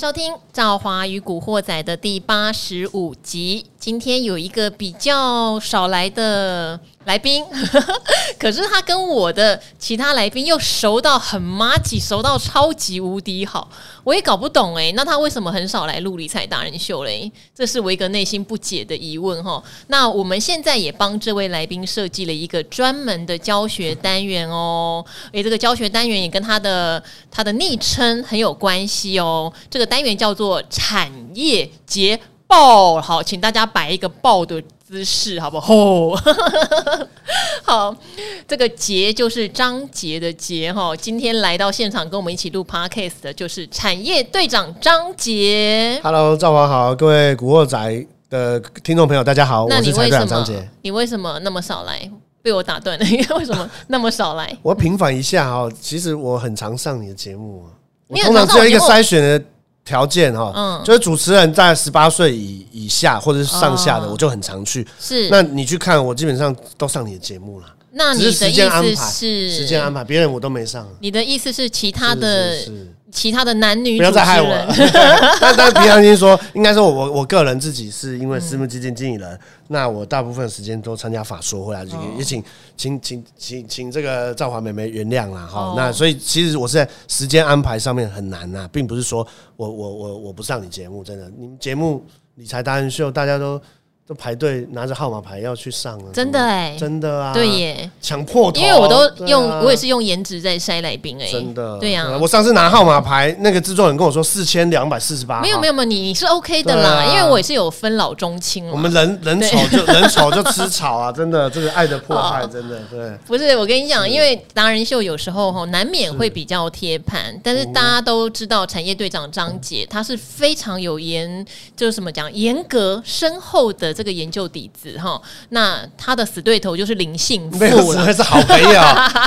收听《赵华与古惑仔》的第八十五集。今天有一个比较少来的来宾，可是他跟我的其他来宾又熟到很麻吉，熟到超级无敌好。我也搞不懂哎，那他为什么很少来录理财达人秀嘞？这是我一个内心不解的疑问哈。那我们现在也帮这位来宾设计了一个专门的教学单元哦。诶，这个教学单元也跟他的他的昵称很有关系哦。这个单元叫做产业结报，好，请大家摆一个抱的姿势，好不好？好，这个杰就是张杰的杰哈。今天来到现场跟我们一起录 Podcast 的就是产业队长张杰。Hello，赵华好，各位古惑仔的听众朋友，大家好，那你为什么？张杰，你为什么那么少来？被我打断了，因为什么那么少来？我平反一下哈，其实我很常上你的节目啊，我通常只有一个筛选的。条件哈，嗯，就是主持人在十八岁以以下或者是上下的，我就很常去。是，那你去看，我基本上都上你的节目了。那你的意思是时间安排，别人我都没上。你的意思是其他的？其他的男女不要再害我了。但但平常心说，应该说我我我个人自己是因为私募基金经理人，那我大部分时间都参加法说会啊，也也请请请请请这个赵华妹妹原谅啦哈。那所以其实我是在时间安排上面很难呐，并不是说我我我我不上你节目，真的，你们节目理财达人秀大家都。都排队拿着号码牌要去上了，真的哎，真的啊，对耶，抢破头，因为我都用，我也是用颜值在筛来宾哎，真的，对呀，我上次拿号码牌，那个制作人跟我说四千两百四十八，没有没有没有，你你是 OK 的啦，因为我也是有分老中青，我们人人丑就 人丑就吃草啊，真的，这个爱的迫害，真的对，不是我跟你讲，因为达人秀有时候哈难免会比较贴盘，但是大家都知道产业队长张杰他是非常有严，就是什么讲严格深厚的这个研究底子。哈，那他的死对头就是林信富了，是好朋友，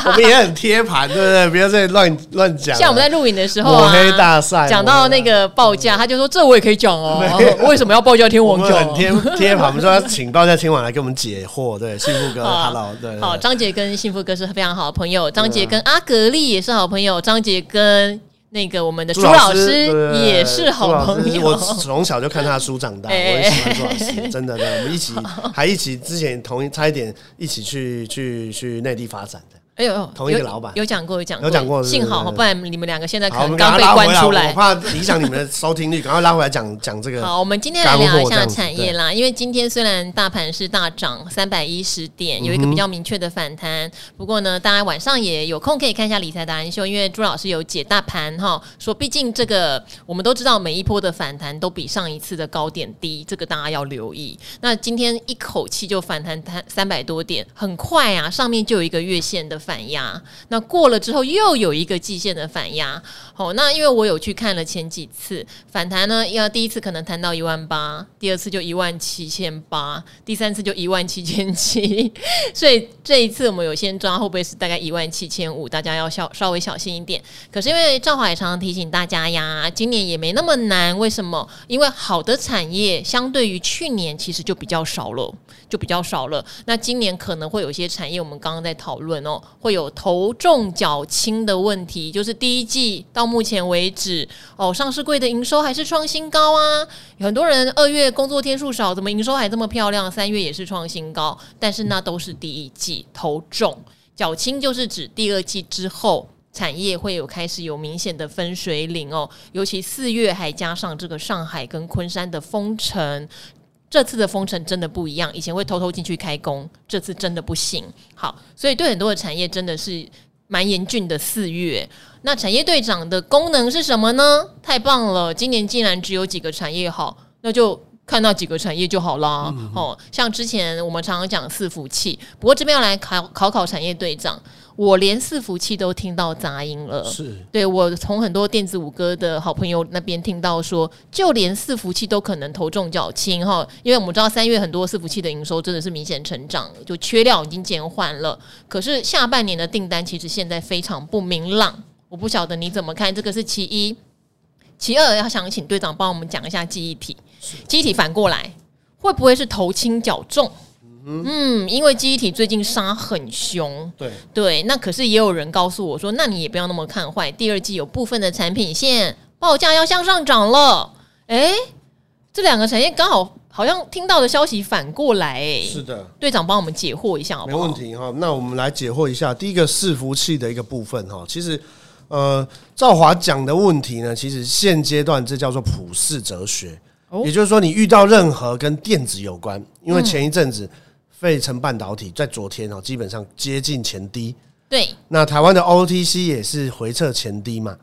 我们也很贴盘，对不对？不要再乱乱讲。像我们在录影的时候啊，抹黑大赛讲到那个报价，他就说这我也可以讲哦，为什么要报价天王讲？很贴贴盘，我们说要请报价天王来给我们解惑。对，幸福哥，Hello，对，好，张杰跟幸福哥是非常好的朋友，张杰跟阿格力也是好朋友，张杰跟。那个我们的朱老师也是好朋友，我从小就看他的书长大，我也喜欢朱老师，真的，的，我们一起 还一起之前同一差一点一起去去去内地发展的。哎呦，同一个老板有讲过，有讲过，有讲过。幸好，不然你们两个现在可能刚被关出来，我怕影响你们的收听率，赶快拉回来讲讲这个。好，我们今天来聊一下产业啦。因为今天虽然大盘是大涨三百一十点，有一个比较明确的反弹。不过呢，大家晚上也有空可以看一下理财达人秀，因为朱老师有解大盘哈，说毕竟这个我们都知道，每一波的反弹都比上一次的高点低，这个大家要留意。那今天一口气就反弹三三百多点，很快啊，上面就有一个月线的反压，那过了之后又有一个季线的反压，好，那因为我有去看了前几次反弹呢，要第一次可能弹到一万八，第二次就一万七千八，第三次就一万七千七，所以这一次我们有先抓会不会是大概一万七千五，大家要小稍微小心一点。可是因为赵华也常常提醒大家呀，今年也没那么难，为什么？因为好的产业相对于去年其实就比较少了，就比较少了。那今年可能会有些产业，我们刚刚在讨论哦，会有。头重脚轻的问题，就是第一季到目前为止，哦，上市柜的营收还是创新高啊。很多人二月工作天数少，怎么营收还这么漂亮？三月也是创新高，但是那都是第一季。头重脚轻就是指第二季之后，产业会有开始有明显的分水岭哦。尤其四月还加上这个上海跟昆山的封城。这次的封城真的不一样，以前会偷偷进去开工，这次真的不行。好，所以对很多的产业真的是蛮严峻的四月。那产业队长的功能是什么呢？太棒了，今年竟然只有几个产业好，那就看那几个产业就好啦。嗯、哦，像之前我们常常讲伺服器，不过这边要来考考考产业队长。我连伺服器都听到杂音了，是对我从很多电子五哥的好朋友那边听到说，就连伺服器都可能头重脚轻哈，因为我们知道三月很多伺服器的营收真的是明显成长，就缺料已经减缓了。可是下半年的订单其实现在非常不明朗，我不晓得你怎么看，这个是其一，其二要想请队长帮我们讲一下记忆体，记忆体反过来会不会是头轻脚重？嗯，因为记忆体最近杀很凶，对对，那可是也有人告诉我说，那你也不要那么看坏，第二季有部分的产品线报价要向上涨了。哎，这两个产业刚好好像听到的消息反过来，哎，是的，队长帮我们解惑一下好不好？没问题哈。那我们来解惑一下，第一个伺服器的一个部分哈，其实呃，赵华讲的问题呢，其实现阶段这叫做普世哲学，也就是说，你遇到任何跟电子有关，因为前一阵子。费城半导体在昨天哦，基本上接近前低。对，那台湾的 OTC 也是回撤前低嘛。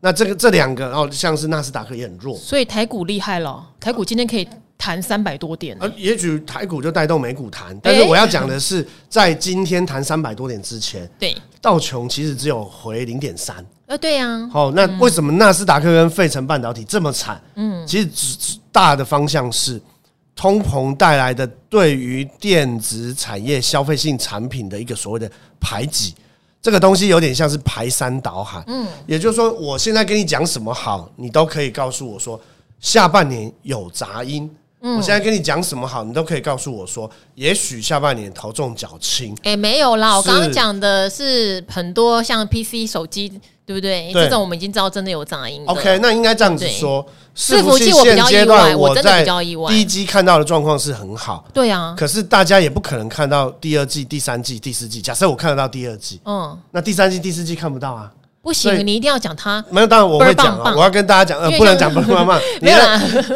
那这个这两个哦，像是纳斯达克也很弱，所以台股厉害了。台股今天可以弹三百多点，呃，也许台股就带动美股弹。但是我要讲的是，在今天弹三百多点之前，对道琼其实只有回零点三。呃，对呀。好，那为什么纳斯达克跟费城半导体这么惨？嗯，其实只大的方向是。通膨带来的对于电子产业消费性产品的一个所谓的排挤，这个东西有点像是排山倒海。嗯，也就是说，我现在跟你讲什么好，你都可以告诉我说下半年有杂音。嗯，我现在跟你讲什么好，你都可以告诉我说，也许下半年头重脚轻。哎，没有啦，我刚刚讲的是很多像 PC 手机。对不对？对这种我们已经知道真的有杂音。OK，那应该这样子说，伺服器我比较意外，我真的比较意外。第一季看到的状况是很好，对啊。可是大家也不可能看到第二季、第三季、第四季。假设我看得到第二季，嗯，那第三季、第四季看不到啊？不行，你一定要讲他。没有，当然我会讲啊，我要跟大家讲，呃，不能讲不能讲。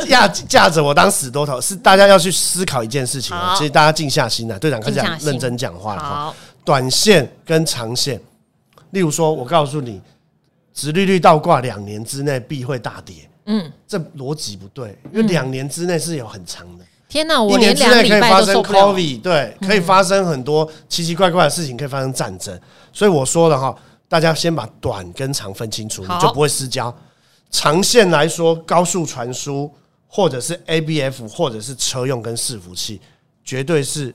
你架架着我当死多头，是大家要去思考一件事情。其实大家静下心来，队长开始讲认真讲话了。好，短线跟长线，例如说，我告诉你。殖利率倒挂两年之内必会大跌，嗯，这逻辑不对，因为两年之内是有很长的。天哪，我连两个礼拜都受不了。COVID，对，可以发生很多奇奇怪怪的事情，可以发生战争。所以我说的哈，大家先把短跟长分清楚，你就不会失焦。长线来说，高速传输或者是 ABF 或者是车用跟伺服器，绝对是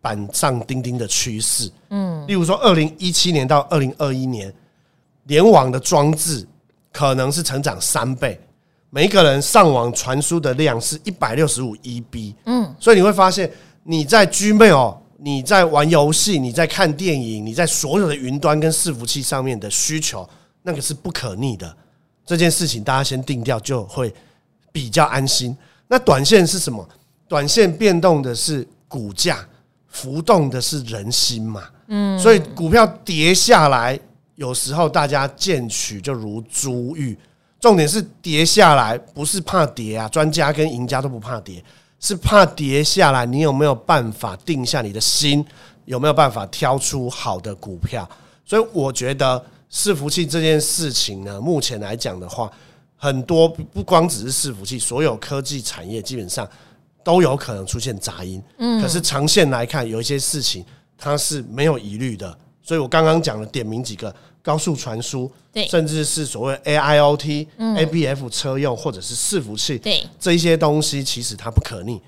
板上钉钉的趋势。嗯，例如说，二零一七年到二零二一年。联网的装置可能是成长三倍，每一个人上网传输的量是一百六十五 EB。嗯，所以你会发现你在 Gmail，你在玩游戏，你在看电影，你在所有的云端跟伺服器上面的需求，那个是不可逆的。这件事情大家先定掉，就会比较安心。那短线是什么？短线变动的是股价，浮动的是人心嘛。嗯，所以股票跌下来。有时候大家见取就如珠玉，重点是跌下来不是怕跌啊，专家跟赢家都不怕跌，是怕跌下来，你有没有办法定下你的心，有没有办法挑出好的股票？所以我觉得伺服器这件事情呢，目前来讲的话，很多不光只是伺服器，所有科技产业基本上都有可能出现杂音。嗯，可是长线来看，有一些事情它是没有疑虑的。所以我刚刚讲了点名几个高速传输，对，甚至是所谓 AIoT、ABF 车用或者是伺服器，对，这一些东西其实它不可逆。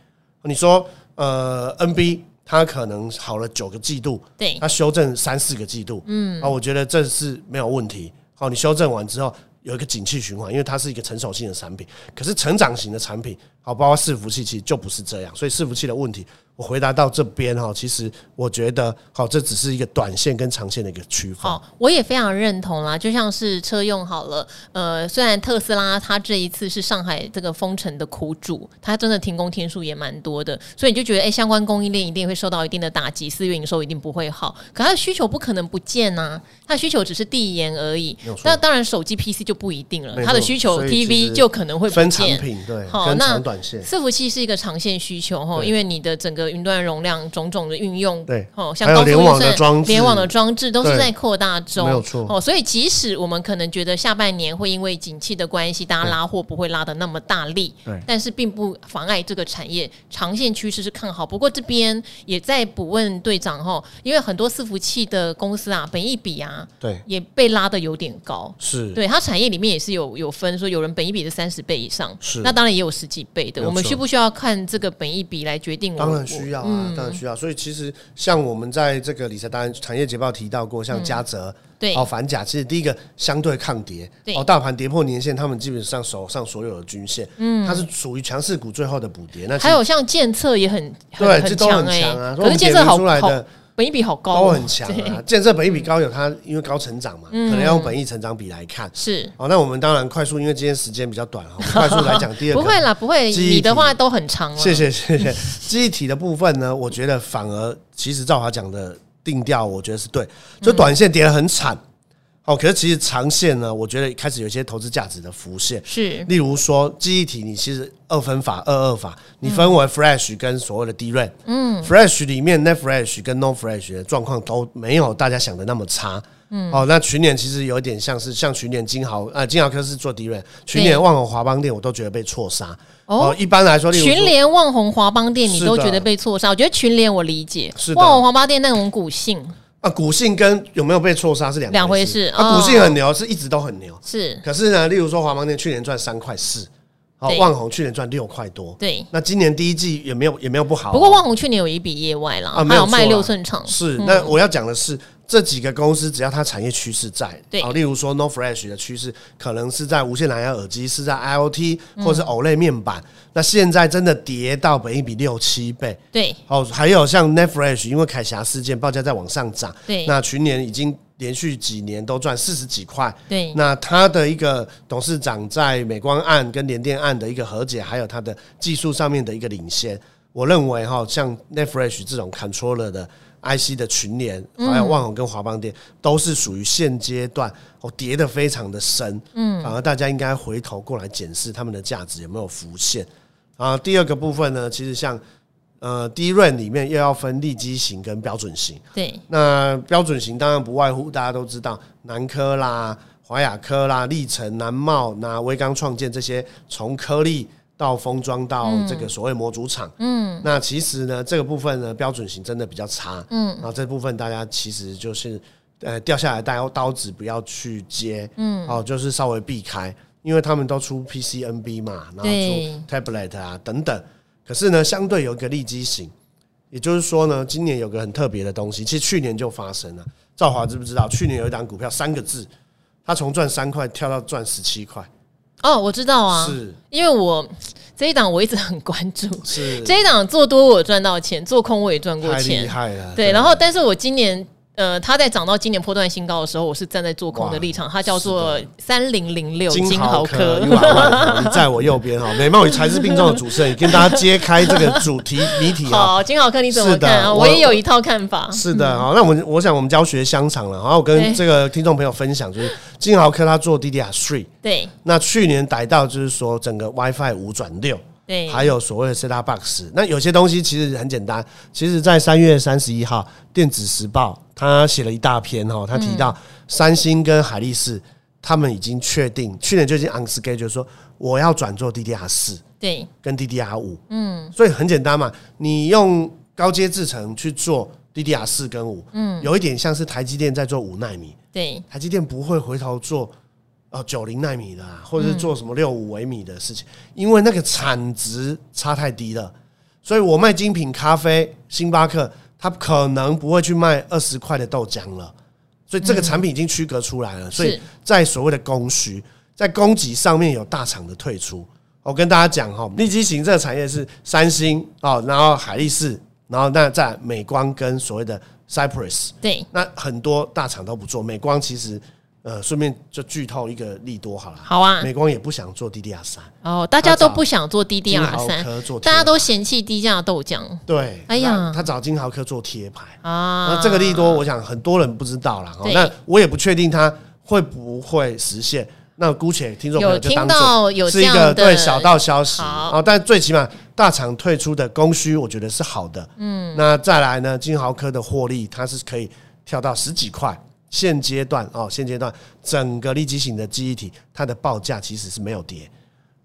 你说呃，NB 它可能好了九个季度，对，它修正三四个季度，嗯，啊，我觉得这是没有问题。好，你修正完之后有一个景气循环，因为它是一个成熟性的产品。可是成长型的产品，好，包括伺服器，其实就不是这样。所以伺服器的问题。我回答到这边哈，其实我觉得好，这只是一个短线跟长线的一个区分。好，我也非常认同啦，就像是车用好了，呃，虽然特斯拉它这一次是上海这个封城的苦主，它真的停工天数也蛮多的，所以你就觉得哎、欸，相关供应链一定会受到一定的打击，四月营收一定不会好。可它的需求不可能不见呐、啊，它的需求只是递延而已。那当然，手机 PC 就不一定了，它的需求 TV 就可能会不见。分产品对，好，那短线伺服器是一个长线需求哈，因为你的整个。云端容量种种的运用，对，哦，像高速联网的装置，联网的装置都是在扩大中，没有错。哦，所以即使我们可能觉得下半年会因为景气的关系，大家拉货不会拉的那么大力，对，但是并不妨碍这个产业长线趋势是看好。不过这边也在补问队长哈，因为很多伺服器的公司啊，本一比啊，对，也被拉的有点高，是对。它产业里面也是有有分，说有人本一比是三十倍以上，是，那当然也有十几倍的。我们需不需要看这个本一比来决定我？需要啊，当然需要。所以其实像我们在这个理财达人产业捷报提到过，像嘉泽、对哦反甲，其实第一个相对抗跌，哦大盘跌破年线，他们基本上手上所有的均线，嗯，它是属于强势股最后的补跌。那还有像建策也很对，这都很强啊。可是建策好出来的本益比好高，都很强啊。建设本益比高有它，因为高成长嘛，可能要用本益成长比来看。是哦，那我们当然快速，因为今天时间比较短，我们 快速来讲第二个。不会啦，不会，你的话都很长了。谢谢谢谢。记忆体的部分呢，我觉得反而其实赵华讲的定调，我觉得是对，就短线跌得很惨。哦，可是其实长线呢，我觉得开始有一些投资价值的浮现。是，例如说记忆体，你其实二分法、二二法，你分为 Flash 跟所谓的 DRAM。嗯，Flash 里面 NAND Flash 跟 NOR Flash 的状况都没有大家想的那么差。嗯，哦，那群联其实有点像是像群联金豪，呃，金豪科是做 DRAM，群联旺宏华邦店我都觉得被错杀。哦，一般来说，群联旺宏华邦店你都觉得被错杀，我觉得群联我理解，是旺宏华邦店那种股性。啊，股性跟有没有被错杀是两两回事。啊，股性很牛，是一直都很牛。是，可是呢，例如说华邦店去年赚三块四，好，万宏去年赚六块多。对，那今年第一季也没有也没有不好。不过万宏去年有一笔业外了，还有卖六寸厂。是，那我要讲的是。这几个公司只要它产业趋势在，对，例如说 NOR Flash 的趋势可能是在无线蓝牙耳机，是在 IoT 或是 OLED 面板。那现在真的跌到本一比六七倍，对，哦，还有像 NAND Flash，因为凯霞事件报价在往上涨，对，那去年已经连续几年都赚四十几块，对，那他的一个董事长在美光案跟联电案的一个和解，还有他的技术上面的一个领先，我认为哈，像 Flash 这种 controller 的。IC 的群联，还有万宏跟华邦电，都是属于现阶段哦跌得非常的深，嗯，反而大家应该回头过来检视他们的价值有没有浮现啊。第二个部分呢，其实像呃 DRAM 里面又要分利基型跟标准型，对，那标准型当然不外乎大家都知道南科啦、华亚科啦、力成、南茂、那威刚创建这些从颗粒。到封装到这个所谓模组厂，嗯，那其实呢，这个部分呢，标准型真的比较差，嗯，然后这部分大家其实就是，呃，掉下来刀刀子不要去接，嗯，哦，就是稍微避开，因为他们都出 PCNB 嘛，然后出 Tablet 啊等等，可是呢，相对有一个利基型，也就是说呢，今年有个很特别的东西，其实去年就发生了，赵华知不知道？去年有一档股票三个字，它从赚三块跳到赚十七块。哦，我知道啊，是，因为我这一档我一直很关注，是这一档做多我赚到钱，做空我也赚过钱，太厉害了。对，然后但是我今年。呃，它在涨到今年波段新高的时候，我是站在做空的立场。它叫做三零零六金豪科，你在我右边哈，美貌与才智并重的主持人，跟大家揭开这个主题谜题。好，金豪科你怎么看啊？我也有一套看法。是的，好，那我们我想我们教学相长了，然后我跟这个听众朋友分享，就是金豪科他做 DDR three，对，那去年逮到就是说整个 WiFi 五转六。对，还有所谓的 set box，那有些东西其实很简单。其实，在三月三十一号，《电子时报》他写了一大篇哈，他提到三星跟海力士他们已经确定，去年就已经 on schedule，就是说我要转做 DDR 四，对，跟 DDR 五，嗯，所以很简单嘛，你用高阶制程去做 DDR 四跟五，嗯，有一点像是台积电在做五纳米，对，台积电不会回头做。哦，九零纳米的，或者是做什么六五微米的事情，因为那个产值差太低了，所以我卖精品咖啡，星巴克它可能不会去卖二十块的豆浆了，所以这个产品已经区隔出来了。所以在所谓的供需，在供给上面有大厂的退出。我跟大家讲哈，立基型这个产业是三星哦，然后海力士，然后那在美光跟所谓的 Cypress，对，那很多大厂都不做，美光其实。呃，顺便就剧透一个利多好了。好啊，美光也不想做 DDR 三哦，大家都不想做 DDR 三，大家都嫌弃低价豆浆。对，哎呀，他找金豪科做贴牌啊，那这个利多，我想很多人不知道啦。那我也不确定他会不会实现。那姑且听众朋友就当做是一个对小道消息啊。但最起码大厂退出的供需，我觉得是好的。嗯，那再来呢，金豪科的获利，它是可以跳到十几块。现阶段哦，现阶段整个利基型的记忆体，它的报价其实是没有跌，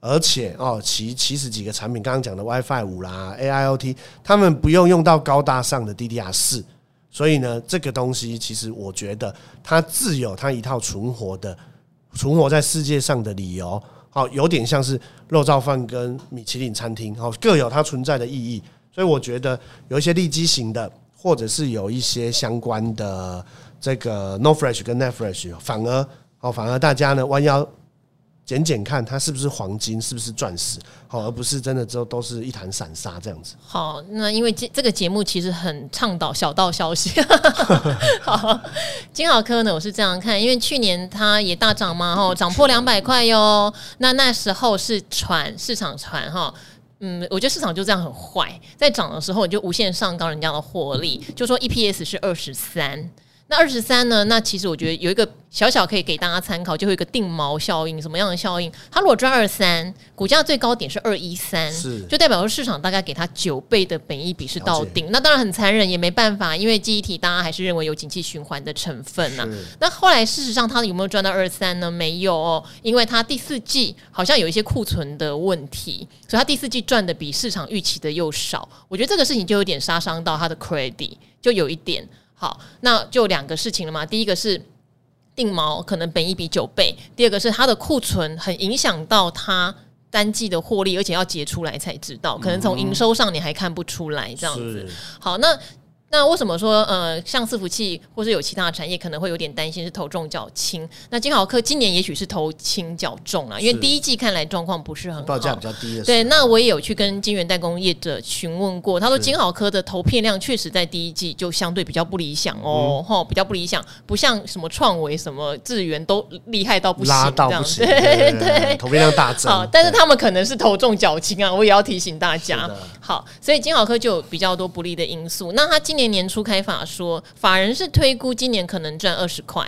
而且哦，其其实几个产品，刚刚讲的 WiFi 五啦，AIoT，他们不用用到高大上的 DDR 四，所以呢，这个东西其实我觉得它自有它一套存活的、存活在世界上的理由。好，有点像是肉燥饭跟米其林餐厅，好，各有它存在的意义。所以我觉得有一些利基型的，或者是有一些相关的。这个 No Fresh 跟 NAND Flash 反而哦，反而大家呢弯腰捡捡看它是不是黄金，是不是钻石，好，而不是真的之后都是一潭散沙这样子。好，那因为这这个节目其实很倡导小道消息。好，金豪科呢，我是这样看，因为去年它也大涨嘛，哈，涨破两百块哟。那那时候是传市场传哈，嗯，我觉得市场就这样很坏，在涨的时候你就无限上高人家的获利，就说 EPS 是二十三。那二十三呢？那其实我觉得有一个小小可以给大家参考，就会有一个定锚效应。什么样的效应？它如果赚二三，股价最高点是二一三，是就代表说市场大概给它九倍的本益比是到顶。那当然很残忍，也没办法，因为记忆体大家还是认为有景气循环的成分呐、啊。那后来事实上它有没有赚到二三呢？没有哦，因为它第四季好像有一些库存的问题，所以它第四季赚的比市场预期的又少。我觉得这个事情就有点杀伤到它的 credit，就有一点。好，那就两个事情了嘛。第一个是定毛，可能本一比九倍；第二个是它的库存很影响到它单季的获利，而且要结出来才知道，可能从营收上你还看不出来这样子。好，那。那为什么说呃，像伺服器或是有其他的产业可能会有点担心是头重脚轻？那金豪科今年也许是头轻脚重啊，因为第一季看来状况不是很好，报价比较低的。对，那我也有去跟金源代工业者询问过，他说金豪科的投片量确实在第一季就相对比较不理想哦，吼、嗯，比较不理想，不像什么创维、什么智源都厉害到不行，拉到不行，对对，对，投片量大增。好，但是他们可能是头重脚轻啊，我也要提醒大家。好，所以金豪科就有比较多不利的因素。那他今年。年年初开法说，法人是推估今年可能赚二十块。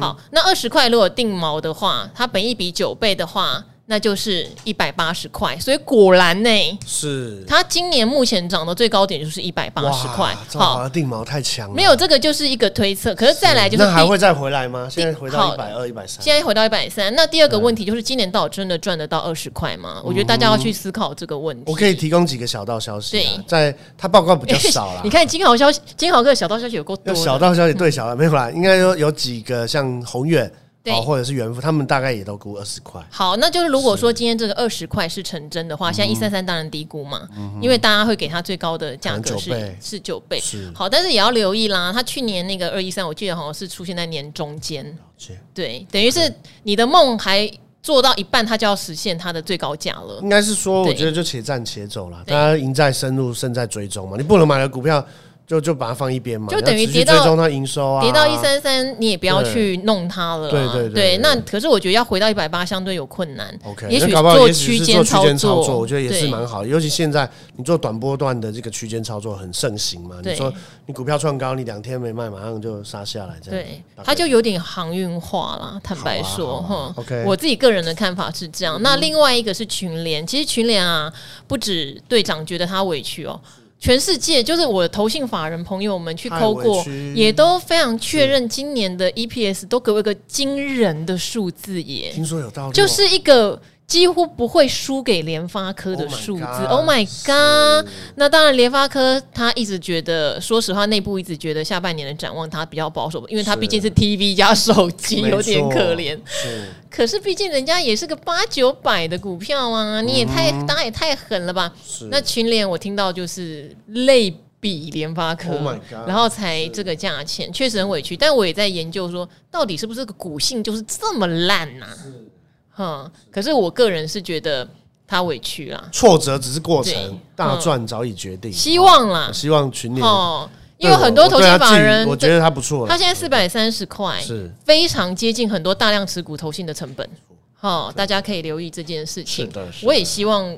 好，那二十块如果定毛的话，它本一比九倍的话。那就是一百八十块，所以果然呢，是它今年目前涨的最高点就是一百八十块。好，定毛太强了。没有这个就是一个推测，可是再来就是那还会再回来吗？现在回到一百二、一百三，现在回到一百三。那第二个问题就是，今年到底真的赚得到二十块吗？我觉得大家要去思考这个问题。我可以提供几个小道消息。对，在它报告比较少了。你看金豪消息，金豪哥的小道消息有够多。小道消息对小道没有啦，应该说有几个像宏远。哦，或者是元富，他们大概也都估二十块。好，那就是如果说今天这个二十块是成真的话，现在一三三当然低估嘛，嗯、因为大家会给他最高的价格是倍是九倍。是好，但是也要留意啦，他去年那个二一三，我记得好像是出现在年中间。对，等于是你的梦还做到一半，它就要实现它的最高价了。应该是说，我觉得就且战且走了，大家赢在深入，胜在追踪嘛。你不能买了股票。就就把它放一边嘛，就等于跌到追踪它营收啊，跌到一三三，你也不要去弄它了。对对对，那可是我觉得要回到一百八相对有困难。OK，也许做区间操作，我觉得也是蛮好的。尤其现在你做短波段的这个区间操作很盛行嘛。你说你股票创高，你两天没卖，马上就杀下来，这样。对，它就有点航运化了。坦白说，哈，OK，我自己个人的看法是这样。那另外一个是群联，其实群联啊，不止队长觉得他委屈哦。全世界就是我的投信法人朋友们去抠过，也都非常确认今年的 EPS 都给我一个惊人的数字耶。听说有道理，就是一个几乎不会输给联发科的数字。Oh my god！那当然，联发科他一直觉得，说实话，内部一直觉得下半年的展望他比较保守，因为他毕竟是 TV 加手机，有点可怜。可是毕竟人家也是个八九百的股票啊，你也太当然也太狠了吧？那群联我听到就是类比联发科，oh、然后才这个价钱，确实很委屈。但我也在研究说，到底是不是个股性就是这么烂呐、啊？哼，可是我个人是觉得他委屈啦，挫折只是过程，大赚早已决定。希望啦，希望群里哦。因为很多投信法人，我觉得他不错。他现在四百三十块，是非常接近很多大量持股投信的成本。好，大家可以留意这件事情。我也希望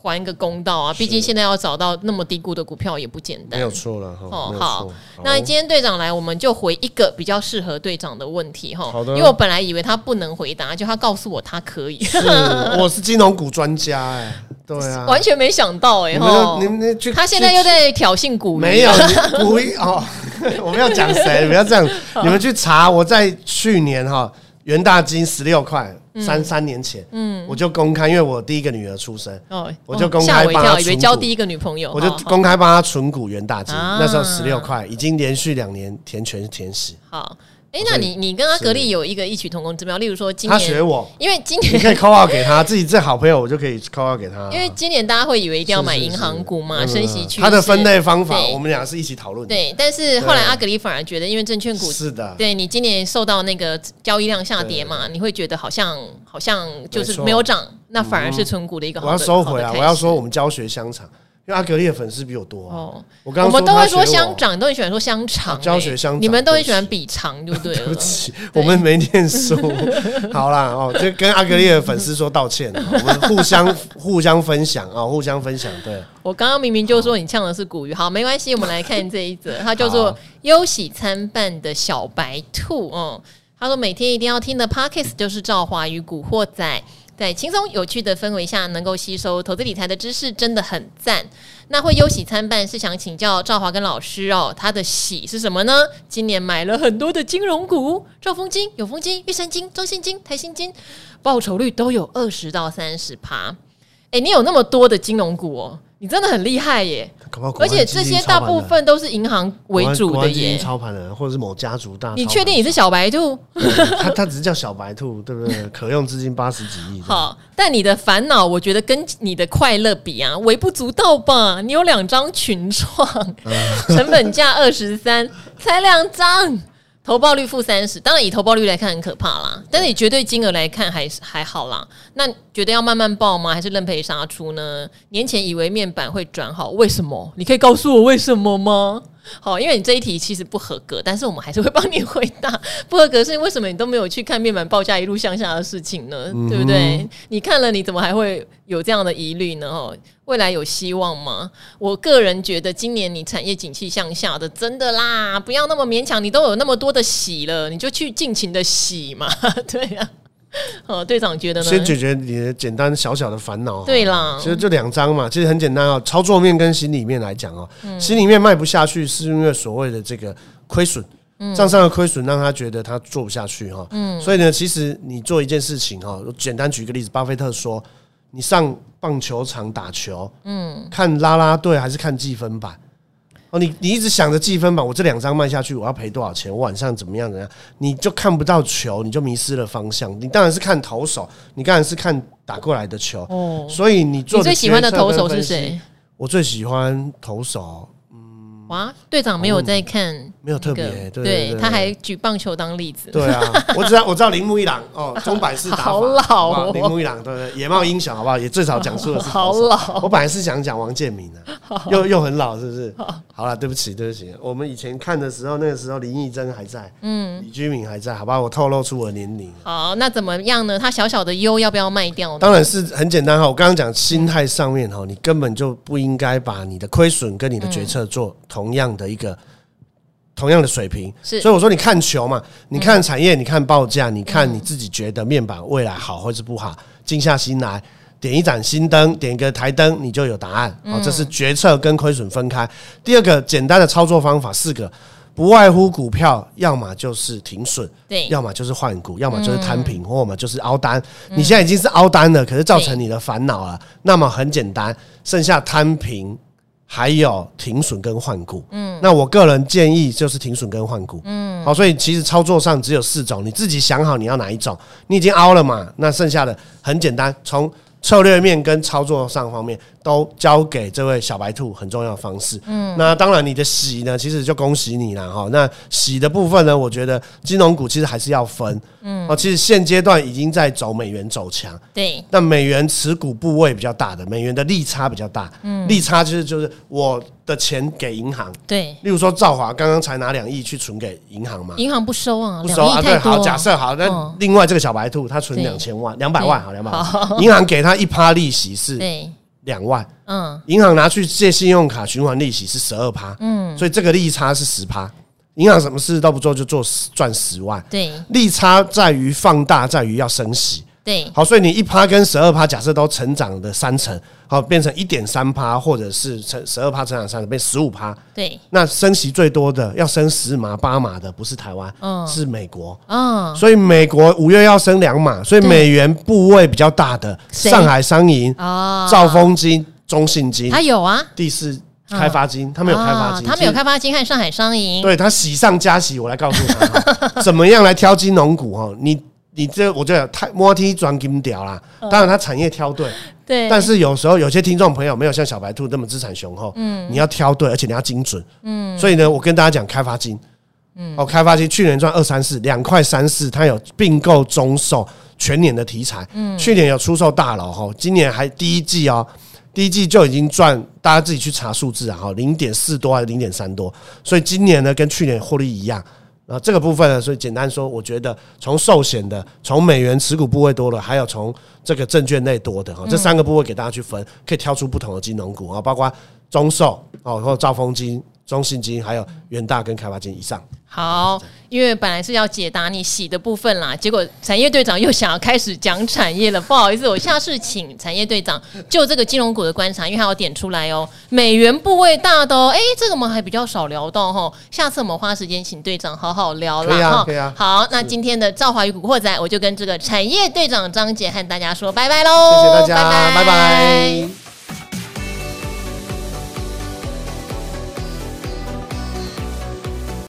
还一个公道啊！毕竟现在要找到那么低估的股票也不简单。没有错了，哦，好。那今天队长来，我们就回一个比较适合队长的问题哈。好的。因为我本来以为他不能回答，就他告诉我他可以。我是金融股专家哎。对啊，完全没想到哎、欸、哈！你们去，他现在又在挑衅股民。没有 股民哦，我们要讲谁？不要这样，你们去查。我在去年哈元大金十六块，三三年前，嗯，我就公开，因为我第一个女儿出生，哦，我就公开帮她，以为交第一个女朋友，我就公开帮她存股元大金，那时候十六块，已经连续两年填权填息。好。哎，那你你跟阿格力有一个异曲同工之妙，例如说今年他学我，因为今年你可以 call out 给他自己这好朋友，我就可以 call out 给他。因为今年大家会以为一定要买银行股嘛，升息趋势。他的分类方法，我们俩是一起讨论。对，但是后来阿格力反而觉得，因为证券股是的，对你今年受到那个交易量下跌嘛，你会觉得好像好像就是没有涨，那反而是存股的一个好。我要收回来，我要说我们教学相长。因为阿格力的粉丝比我多哦，我刚我们都会说香肠，都很喜欢说香肠。教学香肠，你们都很喜欢比长，对不对？对不起，我们没念书。好啦，哦，就跟阿格力的粉丝说道歉，我们互相 互相分享啊，互相分享。对，我刚刚明明就说你唱的是古语，好，没关系，我们来看这一则，它叫做“忧喜参半的小白兔”嗯。他说每天一定要听的 Podcast 就是赵华与古惑仔。在轻松有趣的氛围下，能够吸收投资理财的知识，真的很赞。那会忧喜参半，是想请教赵华跟老师哦，他的喜是什么呢？今年买了很多的金融股，兆丰金、永丰金、玉山金、中信金、台新金，报酬率都有二十到三十趴。哎，你有那么多的金融股哦。你真的很厉害耶！而且这些大部分都是银行为主的耶，操盘人，或者是某家族大。你确定你是小白兔？他他只是叫小白兔，对不对？可用资金八十几亿。好，但你的烦恼，我觉得跟你的快乐比啊，微不足道吧？你有两张群创，成本价二十三，才两张。投报率负三十，当然以投报率来看很可怕啦，但是以绝对金额来看还是还好啦。那觉得要慢慢报吗？还是认赔杀出呢？年前以为面板会转好，为什么？你可以告诉我为什么吗？好，因为你这一题其实不合格，但是我们还是会帮你回答。不合格是为什么？你都没有去看面板报价一路向下的事情呢？嗯、对不对？你看了，你怎么还会有这样的疑虑呢？哦，未来有希望吗？我个人觉得今年你产业景气向下的，真的啦，不要那么勉强。你都有那么多的喜了，你就去尽情的喜嘛。对呀、啊。哦，队长觉得呢？先解决你的简单小小的烦恼。对啦，其实就两张嘛，其实很简单哦。操作面跟心里面来讲哦，嗯、心里面卖不下去，是因为所谓的这个亏损，账、嗯、上的亏损让他觉得他做不下去哈。嗯，所以呢，其实你做一件事情哈，简单举个例子，巴菲特说，你上棒球场打球，嗯，看拉拉队还是看计分板？哦，你你一直想着计分板，我这两张卖下去，我要赔多少钱？我晚上怎么样怎么样？你就看不到球，你就迷失了方向。你当然是看投手，你当然是看打过来的球。哦，所以你做你最喜欢的投手是谁？我最喜欢投手。嗯哇，队长没有在看，没有特别，对，他还举棒球当例子。对啊，我知道，我知道铃木一朗哦，中板式打法，好老，铃木一朗，对对，野茂英雄，好不好？也最早讲述的是 好老。我本来是想讲王建民的，又又很老，是不是？好了，对不起，对不起，我们以前看的时候，那个时候林义珍还在，嗯，李居敏还在，好吧？我透露出我的年龄。好，那怎么样呢？他小小的优要不要卖掉？当然是很简单哈，我刚刚讲心态上面哈，你根本就不应该把你的亏损跟你的决策做同样的一个。同样的水平，是所以我说，你看球嘛，你看产业，你看报价，你看你自己觉得面板未来好或是不好，静下心来，点一盏新灯，点一个台灯，你就有答案。哦，这是决策跟亏损分开。第二个简单的操作方法四个，不外乎股票，要么就是停损，对，要么就是换股，要么就是摊平，或者就是凹单。你现在已经是凹单了，可是造成你的烦恼了。那么很简单，剩下摊平。还有停损跟换股，嗯，那我个人建议就是停损跟换股，嗯，好，所以其实操作上只有四种，你自己想好你要哪一种，你已经凹了嘛，那剩下的很简单，从策略面跟操作上方面都交给这位小白兔很重要的方式，嗯，那当然你的喜呢，其实就恭喜你了哈，那喜的部分呢，我觉得金融股其实还是要分。嗯，哦，其实现阶段已经在走美元走强，对，那美元持股部位比较大的，美元的利差比较大，嗯，利差就是就是我的钱给银行，对，例如说兆华刚刚才拿两亿去存给银行嘛，银行不收啊，不收啊，对，好，假设好，那另外这个小白兔他存两千万，两百万，好，两百万，银行给他一趴利息是两万，嗯，银行拿去借信用卡循环利息是十二趴，嗯，所以这个利差是十趴。银行什么事都不做就做赚十万，对，利差在于放大，在于要升息，对，好，所以你一趴跟十二趴，假设都成长的三成，好，变成一点三趴，或者是成十二趴成长三成，变十五趴，对，那升息最多的要升十码八码的不是台湾，嗯，是美国，嗯，所以美国五月要升两码，所以美元部位比较大的上海商银、兆丰金、中信金，它有啊，第四。开发金，他们有开发金，他们有开发金和上海商银。对，他喜上加喜，我来告诉他，怎么样来挑金融股哦？你你这我觉得太摸梯钻金屌啦。当然，他产业挑对，对。但是有时候有些听众朋友没有像小白兔那么资产雄厚，嗯，你要挑对，而且你要精准，嗯。所以呢，我跟大家讲开发金，嗯，哦，开发金去年赚二三四两块三四，它有并购中售全年的题材，嗯，去年有出售大佬哈，今年还第一季哦。第一季就已经赚，大家自己去查数字啊，哈，零点四多还是零点三多，所以今年呢跟去年获利一样啊。这个部分呢，所以简单说，我觉得从寿险的、从美元持股部位多的，还有从这个证券类多的哈，这三个部位给大家去分，可以挑出不同的金融股啊，包括中寿哦，或者兆丰金。中信金还有元大跟开发金以上。好，因为本来是要解答你喜的部分啦，结果产业队长又想要开始讲产业了。不好意思，我下次请产业队长就这个金融股的观察，因为他要点出来哦，美元部位大的哦，哎，这个我们还比较少聊到哈。下次我们花时间请队长好好聊啦好，那今天的赵华与古惑仔，我就跟这个产业队长张杰和大家说拜拜喽。谢谢大家，拜拜。拜拜。